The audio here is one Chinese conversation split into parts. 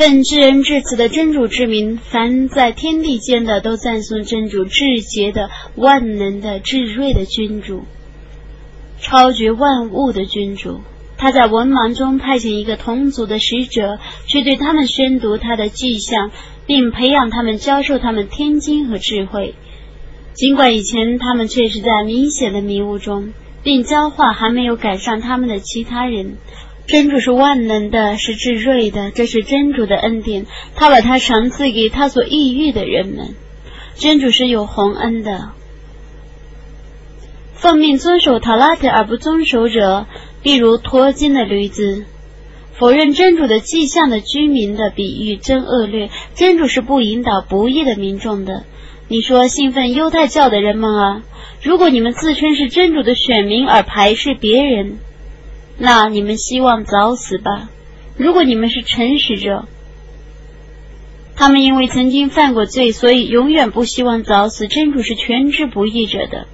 奉至恩至慈的真主之名，凡在天地间的都赞颂真主至洁的、万能的、至睿的君主，超绝万物的君主。他在文盲中派遣一个同族的使者，去对他们宣读他的迹象，并培养他们，教授他们天经和智慧。尽管以前他们确实在明显的迷雾中，并教化还没有赶上他们的其他人。真主是万能的，是至睿的，这是真主的恩典，他把他赏赐给他所抑郁的人们。真主是有宏恩的。奉命遵守塔拉特而不遵守者。例如脱金的驴子，否认真主的迹象的居民的比喻真恶劣。真主是不引导不义的民众的。你说兴奋犹太教的人们啊，如果你们自称是真主的选民而排斥别人，那你们希望早死吧。如果你们是诚实者，他们因为曾经犯过罪，所以永远不希望早死。真主是全知不义者的。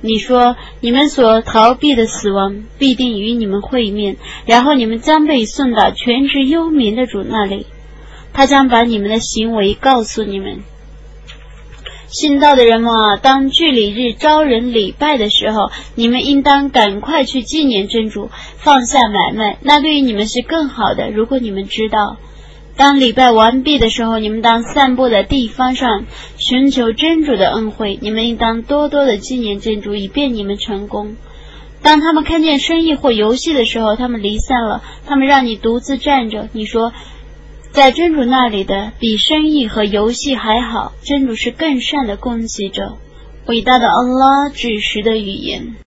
你说，你们所逃避的死亡必定与你们会面，然后你们将被送到全知幽冥的主那里，他将把你们的行为告诉你们。信道的人们啊，当聚礼日招人礼拜的时候，你们应当赶快去纪念真主，放下买卖，那对于你们是更好的。如果你们知道。当礼拜完毕的时候，你们当散步的地方上寻求真主的恩惠。你们应当多多的纪念真主，以便你们成功。当他们看见生意或游戏的时候，他们离散了。他们让你独自站着。你说，在真主那里的比生意和游戏还好。真主是更善的供给者。伟大的安拉指示的语言。